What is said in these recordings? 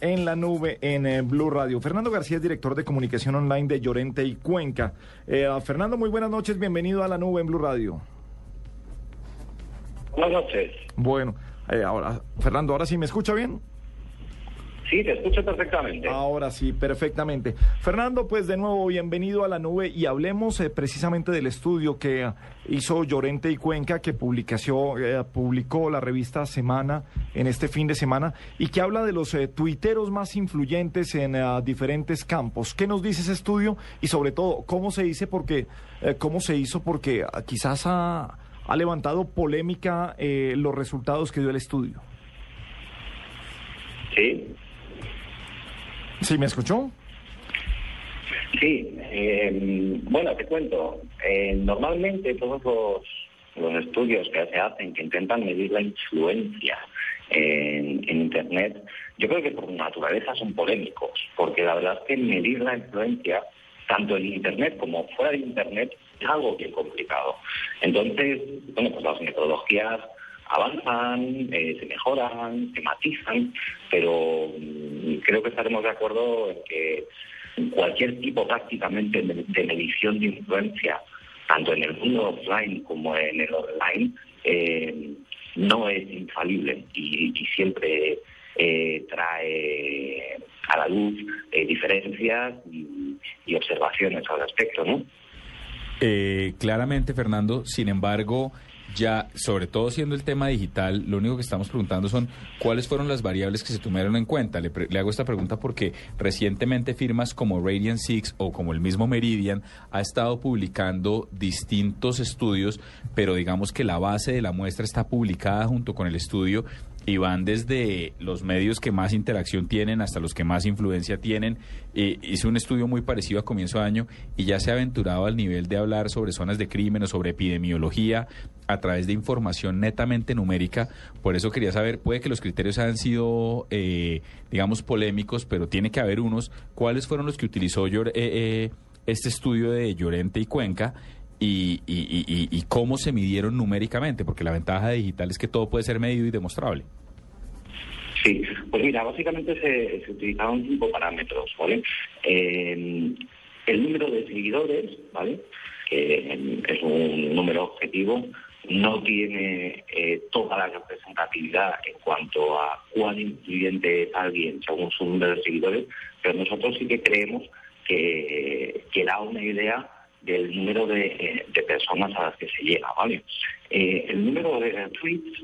en la nube en eh, Blue Radio. Fernando García es director de comunicación online de Llorente y Cuenca. Eh, Fernando, muy buenas noches, bienvenido a la nube en Blue Radio. Buenas noches. Bueno, eh, ahora, Fernando, ¿ahora sí me escucha bien? Sí, te escucho perfectamente. Ahora sí, perfectamente. Fernando, pues de nuevo, bienvenido a la nube y hablemos eh, precisamente del estudio que hizo Llorente y Cuenca, que publicació, eh, publicó la revista Semana en este fin de semana y que habla de los eh, tuiteros más influyentes en diferentes campos. ¿Qué nos dice ese estudio? Y sobre todo, ¿cómo se dice? Porque, ¿cómo se hizo? Porque ah, quizás ha, ha levantado polémica los resultados que dio el estudio. Sí. ¿Sí me escuchó? Sí, eh, bueno, te cuento. Eh, normalmente todos los, estudios que se hacen que intentan medir la influencia en, Internet, yo creo que por naturaleza son polémicos, porque la verdad es que medir la influencia, tanto en Internet como fuera de Internet, es algo bien complicado. Entonces, bueno, pues las metodologías avanzan, eh, se mejoran, se matizan, pero creo que estaremos de acuerdo en que cualquier tipo prácticamente de, medición de influencia, tanto en el mundo offline como en el online, eh, no es infalible y, siempre eh, trae a la luz diferencias y, y, observaciones al respecto, ¿no? claramente, Fernando, sin embargo, ya, sobre todo siendo el tema digital, lo único que estamos preguntando son cuáles fueron las variables que se tomaron en cuenta. Le, hago esta pregunta porque recientemente firmas como Radiant Six o como el mismo Meridian ha estado publicando distintos estudios, pero digamos que la base de la muestra está publicada junto con el estudio y van desde los medios que más interacción tienen hasta los que más influencia tienen. Eh, hice un estudio muy parecido a comienzo de año y ya se ha aventurado al nivel de hablar sobre zonas de crimen o sobre epidemiología a través de información netamente numérica. Por eso quería saber, puede que los criterios hayan sido, eh, digamos, polémicos, pero tiene que haber unos. ¿Cuáles fueron los que utilizó eh, este estudio de Llorente y Cuenca? Y, y, cómo se midieron numéricamente, porque la ventaja digital es que todo puede ser medido y demostrable. Sí, pues mira, básicamente se, se utilizaron cinco parámetros, ¿vale? El número de seguidores, ¿vale? Que es un número objetivo, no tiene eh, toda la representatividad en cuanto a cuán influyente es alguien según su número de seguidores, pero nosotros sí que creemos que, que da una idea del número de, personas a las que se llega, ¿vale? Eh, el número de tweets,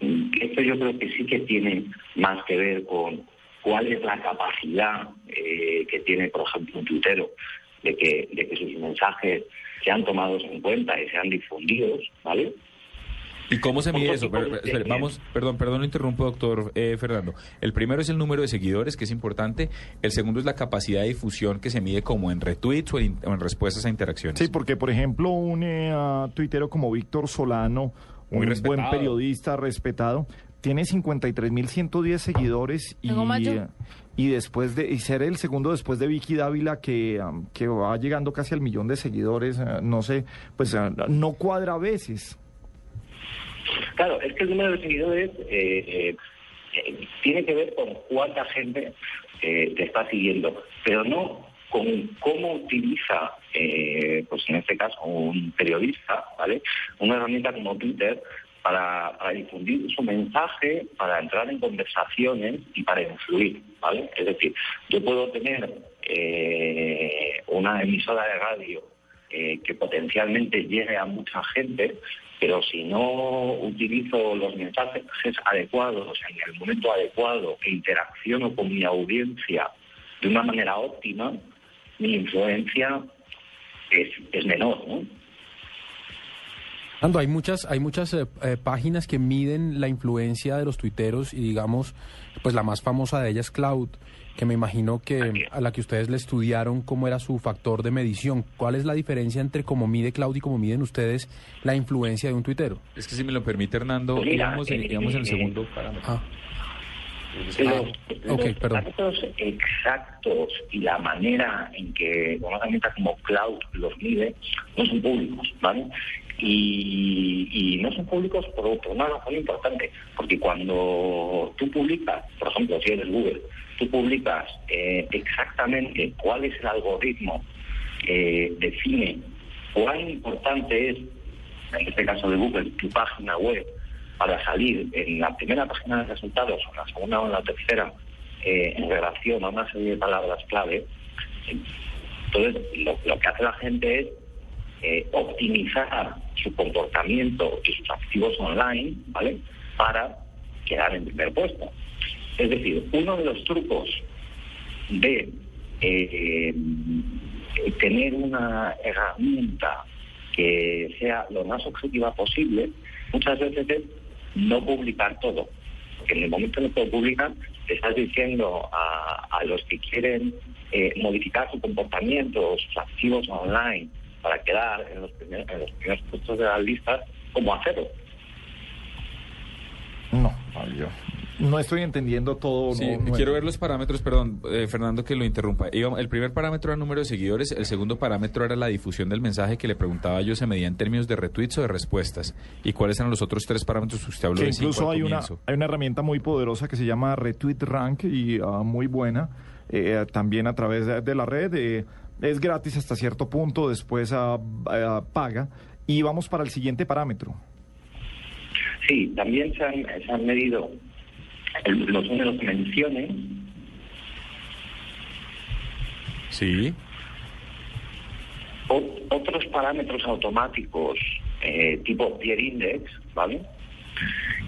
mm, esto yo creo que sí que tiene más que ver con cuál es la capacidad eh, que tiene, por ejemplo, un tuitero de que, de que sus mensajes sean tomados en cuenta y sean difundidos, ¿vale? ¿Y cómo se mide eso? vamos, perdón, perdón, lo interrumpo, doctor eh, Fernando. El primero es el número de seguidores, que es importante. El segundo es la capacidad de difusión que se mide como en retweets o en, respuestas a interacciones. Sí, porque, por ejemplo, un eh, tuitero como Víctor Solano, un buen periodista respetado, tiene 53.110 seguidores y, y después de y ser el segundo después de Vicky Dávila que, que va llegando casi al millón de seguidores, eh, no sé, pues no cuadra a veces. Claro, es que el número de seguidores eh, eh, tiene que ver con cuánta gente eh, te está siguiendo, pero no con cómo utiliza, pues en este caso, un periodista, ¿vale? Una herramienta como Twitter para, difundir su mensaje, para entrar en conversaciones y para influir, ¿vale? Es decir, yo puedo tener una emisora de radio que potencialmente llegue a mucha gente, pero si no utilizo los mensajes adecuados en el momento adecuado e interacciono con mi audiencia de una manera óptima, mi influencia es, menor, ¿no? Hay muchas, hay muchas eh, eh, páginas que miden la influencia de los tuiteros y digamos, pues la más famosa de ellas es Cloud, que me imagino que a la que ustedes le estudiaron cómo era su factor de medición. ¿Cuál es la diferencia entre cómo mide Cloud y cómo miden ustedes la influencia de un tuitero? Es que si me lo permite Hernando, Pues mira, digamos, en, eh, digamos en el eh, segundo parámetro. Ah, Los, Ah, los datos exactos y la manera en que una herramienta como Cloud los mide no son públicos, ¿vale? Y, y no son públicos por, por una razón importante, porque cuando tú publicas, por ejemplo, si eres Google, tú publicas eh, exactamente cuál es el algoritmo que define cuán importante es, en este caso de Google, tu página web para salir en la primera página de resultados, o en la segunda o en la tercera, eh, en relación a una serie de palabras clave. Entonces, lo, que hace la gente es eh, optimizar su comportamiento y sus activos online, ¿vale? Para quedar en primer puesto. Es decir, uno de los trucos de eh, tener una herramienta que sea lo más objetiva posible, muchas veces es no publicar todo. Porque en el momento en el que lo publicas, le estás diciendo a, a los que quieren eh, modificar su comportamiento, sus activos online, para quedar en los, primer- en los primeros puestos de las listas, cómo hacerlo. No, yo no estoy entendiendo todo. Sí, no- no- quiero ver los parámetros, perdón, eh, Fernando, que lo interrumpa. El primer parámetro era el número de seguidores, el segundo parámetro era la difusión del mensaje que le preguntaba yo, se medía en términos de retweets o de respuestas. ¿Y cuáles eran los otros tres parámetros que usted habló que de incluso hay una, hay una herramienta muy poderosa que se llama Retweet Rank y ah, muy buena, eh, también a través de, de la red. eh, es gratis hasta cierto punto, después ah, ah, paga. Y vamos para el siguiente parámetro. Sí, también se han, se han medido el- los números de menciones Sí, O- otros parámetros automáticos eh, tipo peer index, ¿vale?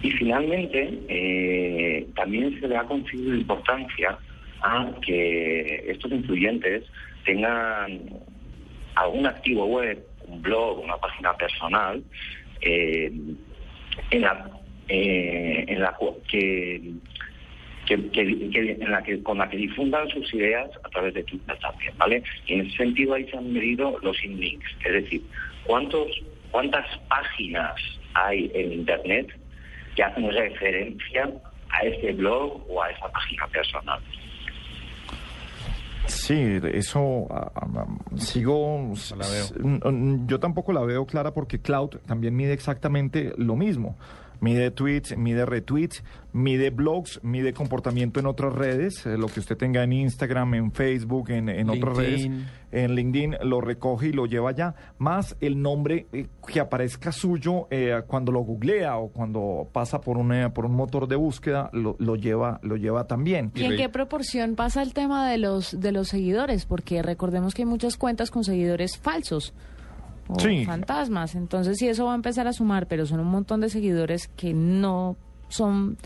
Y finalmente eh, también se le ha concedido importancia a que estos influyentes tengan algún activo web, un blog, una página personal, eh, en la, eh, en la cu- que que, que- que- en la que, con la que difundan sus ideas a través de Twitter también, ¿vale? Y en ese sentido ahí se han medido los inlinks, es decir, cuántos cuántas páginas hay en Internet que hacen referencia a ese blog o a esa página personal. Sí, eso ah, sigo. La veo. Yo tampoco la veo clara porque Cloud también mide exactamente lo mismo. Mide tweets, mide retweets, mide blogs, mide comportamiento en otras redes, eh, lo que usted tenga en Instagram, en Facebook, en, en otras redes, en LinkedIn, lo recoge y lo lleva allá, más el nombre eh, que aparezca suyo eh, cuando lo googlea o cuando pasa por un, eh, por un motor de búsqueda, lo, lo lleva, lo lleva también. ¿Y en qué proporción pasa el tema de los de los seguidores? Porque recordemos que hay muchas cuentas con seguidores falsos o Sí. fantasmas. Entonces, si eso va a empezar a sumar, pero son un montón de seguidores que no son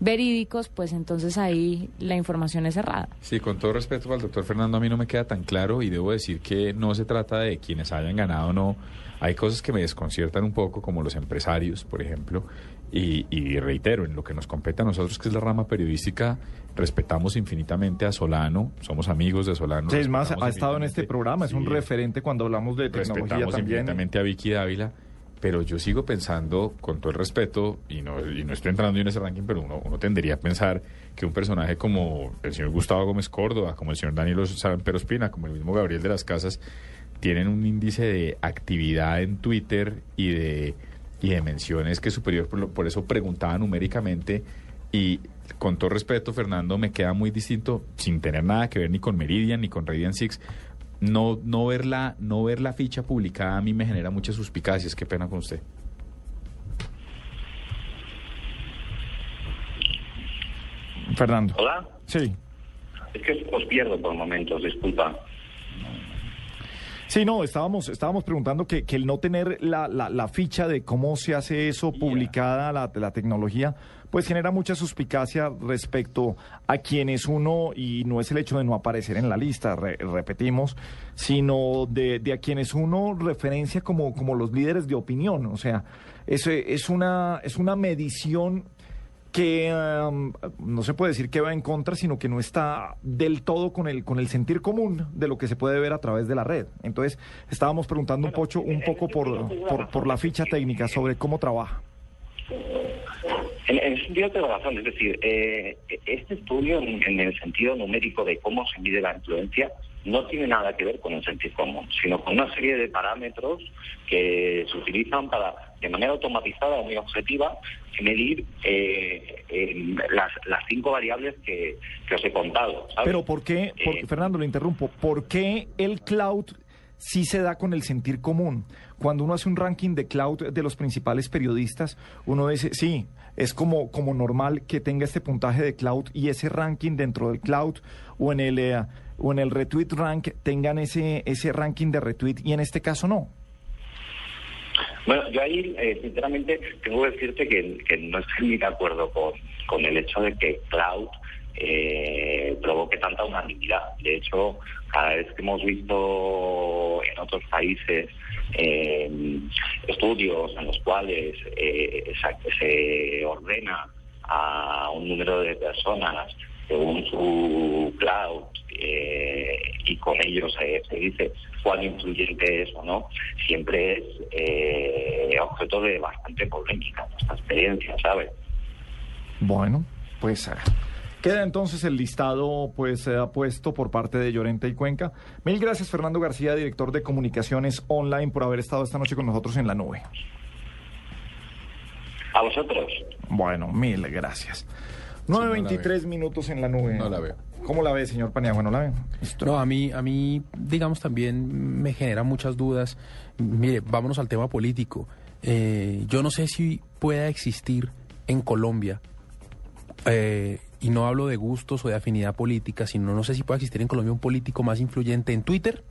verídicos, pues entonces ahí la información es errada. Sí, con todo respeto al doctor Fernando, a mí no me queda tan claro y debo decir que no se trata de quienes hayan ganado o no. Hay cosas que me desconciertan un poco, como los empresarios, por ejemplo, y, y reitero, en lo que nos compete a nosotros, que es la rama periodística, respetamos infinitamente a Solano, somos amigos de Solano. Sí, es más, ha estado en este programa, es un referente cuando hablamos de tecnología respetamos también. infinitamente a Vicky Dávila, pero yo sigo pensando, con todo el respeto, y no, y no estoy entrando en ese ranking, pero uno, uno tendería a pensar que un personaje como el señor Gustavo Gómez Córdoba, como el señor Danilo Sampero Espina, como el mismo Gabriel de las Casas, tienen un índice de actividad en Twitter y de, y de menciones que es superior, por, lo- por eso preguntaba numéricamente y con todo respeto, Fernando, me queda muy distinto, sin tener nada que ver ni con Meridian ni con Radiant Six, no, no, ver la, no ver la ficha publicada a mí me genera muchas suspicacias. Qué pena con usted. Fernando. ¿Hola? Sí. Es que os pierdo por momentos, disculpa. Sí, no, estábamos, estábamos preguntando que, que el no tener la, la, la ficha de cómo se hace eso publicada, la, la tecnología, pues genera mucha suspicacia respecto a quienes uno, y no es el hecho de no aparecer en la lista, re- repetimos, sino de, de a quienes uno referencia como, como los líderes de opinión. O sea, eso es una, es una medición que um, no se puede decir que va en contra, sino que no está del todo con el con el sentir común de lo que se puede ver a través de la red. Entonces, estábamos preguntando un poco, un poco por, por, por la ficha técnica sobre cómo trabaja. En, ese sentido tengo razón, es decir, eh, este estudio en, en el sentido numérico de cómo se mide la influencia no tiene nada que ver con el sentido común, sino con una serie de parámetros que se utilizan para, de manera automatizada o muy objetiva, medir eh, las, las cinco variables que, que os he contado. ¿sabes? Pero ¿por qué, por- Eh, Fernando, le interrumpo, ¿por qué el cloud sí se da con el sentir común? Cuando uno hace un ranking de cloud de los principales periodistas, uno dice, sí, es como, como normal que tenga este puntaje de cloud y ese ranking dentro del cloud o en el, eh, o en el retweet rank tengan ese, ese ranking de retweet y en este caso no. Bueno, yo ahí, eh, sinceramente, tengo que decirte que, no estoy de acuerdo con, con el hecho de que Cloud eh, provoque tanta unanimidad. De hecho, cada vez que hemos visto en otros países eh, estudios en los cuales eh, se, se ordena a un número de personas según su cloud eh, y con ellos se, se dice cuán influyente es o no, siempre es eh, objeto de bastante polémica esta experiencia, ¿sabes? Bueno, pues ah, queda entonces el listado pues eh, puesto por parte de Llorente y Cuenca. Mil gracias Fernando García, director de comunicaciones online, por haber estado esta noche con nosotros en la nube. A vosotros. Bueno, mil gracias. no la 9.23 minutos en la nube. No la veo. ¿Cómo la ve, señor Paniagua? ¿No la ve? No, a mí, a mí, digamos, también me genera muchas dudas. Mire, vámonos al tema político. Eh, yo no sé si pueda existir en Colombia, eh, y no hablo de gustos o de afinidad política, sino no sé si puede existir en Colombia un político más influyente en Twitter.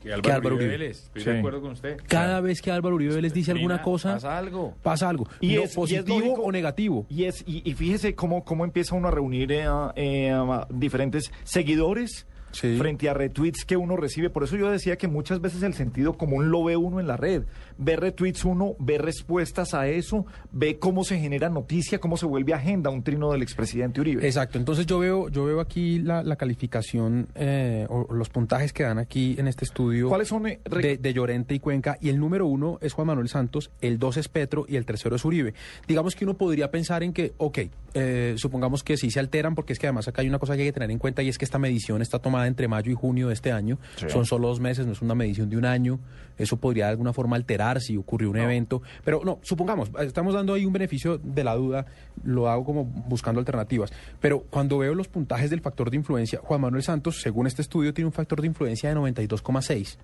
Que Que Álvaro Uribe. Vélez. Estoy Sí. de acuerdo con usted. Cada vez que Álvaro Uribe les dice alguna Mira, cosa, Pasa algo. pasa algo. Y No, es- y es positivo lógico- o negativo. Y, es, y, y fíjese cómo, cómo empieza uno a reunir eh, eh, a diferentes seguidores Sí. frente a retweets que uno recibe. Por eso yo decía que muchas veces el sentido común lo ve uno en la red. Ve retweets uno, ve respuestas a eso, ve cómo se genera noticia, cómo se vuelve agenda un trino del expresidente Uribe. Exacto, entonces yo veo, yo veo aquí la, la calificación eh, o los puntajes que dan aquí en este estudio ¿Cuáles son, eh, de, de Llorente y Cuenca y el número uno es Juan Manuel Santos, el dos es Petro y el tercero es Uribe. Digamos que uno podría pensar en que, ok, eh, supongamos que sí se alteran porque es que además acá hay una cosa que hay que tener en cuenta y es que esta medición está tomada entre mayo y junio de este año, son solo dos meses, no es una medición de un año, eso podría de alguna forma alterar si ocurrió un evento, pero no, supongamos, estamos dando ahí un beneficio de la duda, lo hago como buscando alternativas, pero cuando veo los puntajes del factor de influencia, Juan Manuel Santos, según este estudio, tiene un factor de influencia de 92,6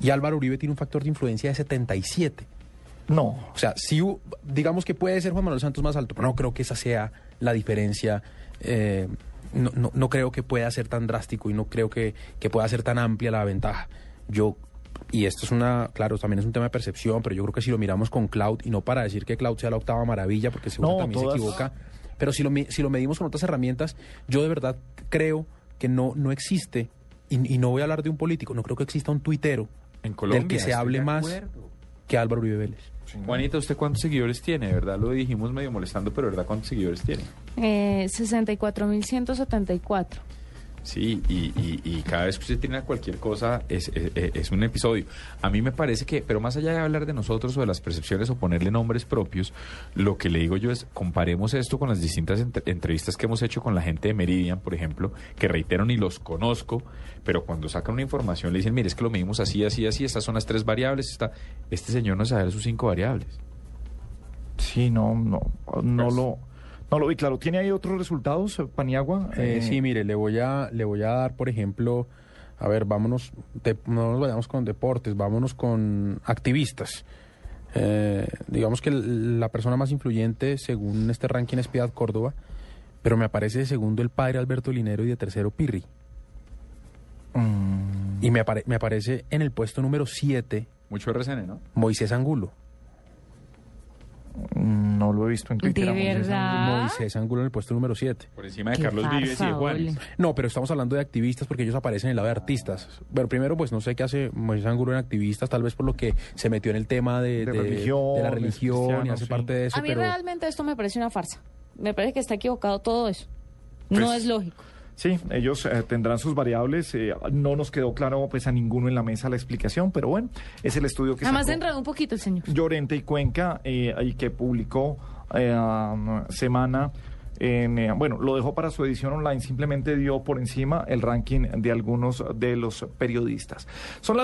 y Álvaro Uribe tiene un factor de influencia de 77. No. O sea, si hu- digamos que puede ser Juan Manuel Santos más alto, pero no creo que esa sea la diferencia. eh, no, no, no creo que pueda ser tan drástico y no creo que, que pueda ser tan amplia la ventaja. Yo, y esto es una, claro, también es un tema de percepción, pero yo creo que si lo miramos con Cloud, y no para decir que Cloud sea la octava maravilla, porque seguro No, también todas- se equivoca, pero si lo, mi- si lo medimos con otras herramientas, yo de verdad creo que no, no existe, y, y no voy a hablar de un político, no creo que exista un tuitero En Colombia. del que se hable de más que Álvaro Uribe Vélez. Juanita, ¿usted cuántos seguidores tiene? De verdad, lo dijimos medio molestando, pero de verdad, ¿cuántos seguidores tiene? Eh, 64.174. Sí, y, y, y cada vez que usted tiene cualquier cosa es, es, es un episodio. A mí me parece que, pero más allá de hablar de nosotros o de las percepciones o ponerle nombres propios, lo que le digo yo es, comparemos esto con las distintas entre- entrevistas que hemos hecho con la gente de Meridian, por ejemplo, que reitero ni los conozco, pero cuando sacan una información le dicen, mire, es que lo medimos así, así, así, estas son las tres variables, está... este señor no sabe sus cinco variables. Sí, no, no, no Pues- lo, no lo vi claro. ¿Tiene ahí otros resultados, eh, Paniagua? Eh, Eh, sí, mire, le voy a le voy a dar, por ejemplo, a ver, vámonos, de- no nos vayamos con deportes, vámonos con activistas. Eh, digamos que la persona más influyente, según este ranking, es Piedad Córdoba, pero me aparece de segundo el padre Alberto Linero y de tercero Pirri. mm, Y me, apare- me aparece en el puesto número 7 Mucho RCN, ¿no? Moisés Angulo. No lo he visto en Twitter. ¿De verdad? Moisés Angulo en el puesto número 7. Por encima de Qué Carlos Vives y de. Ole. No, pero estamos hablando de activistas porque ellos aparecen en el lado de artistas. Bueno, primero, pues no sé qué hace Moisés Angulo en activistas, tal vez por lo que se metió en el tema de, De de- religión, de la religión y hace sí. parte de eso. A mí pero realmente esto me parece una farsa. Me parece que está equivocado todo eso. no Pues, es lógico. Sí, ellos eh, tendrán sus variables. eh, no nos quedó claro pues a ninguno en la mesa la explicación, pero bueno, es el estudio que Además se enredó un poquito el señor. Llorente y Cuenca eh, y que publicó eh, um, semana. En, eh, bueno, lo dejó para su edición online, simplemente dio por encima el ranking de algunos de los periodistas. Son las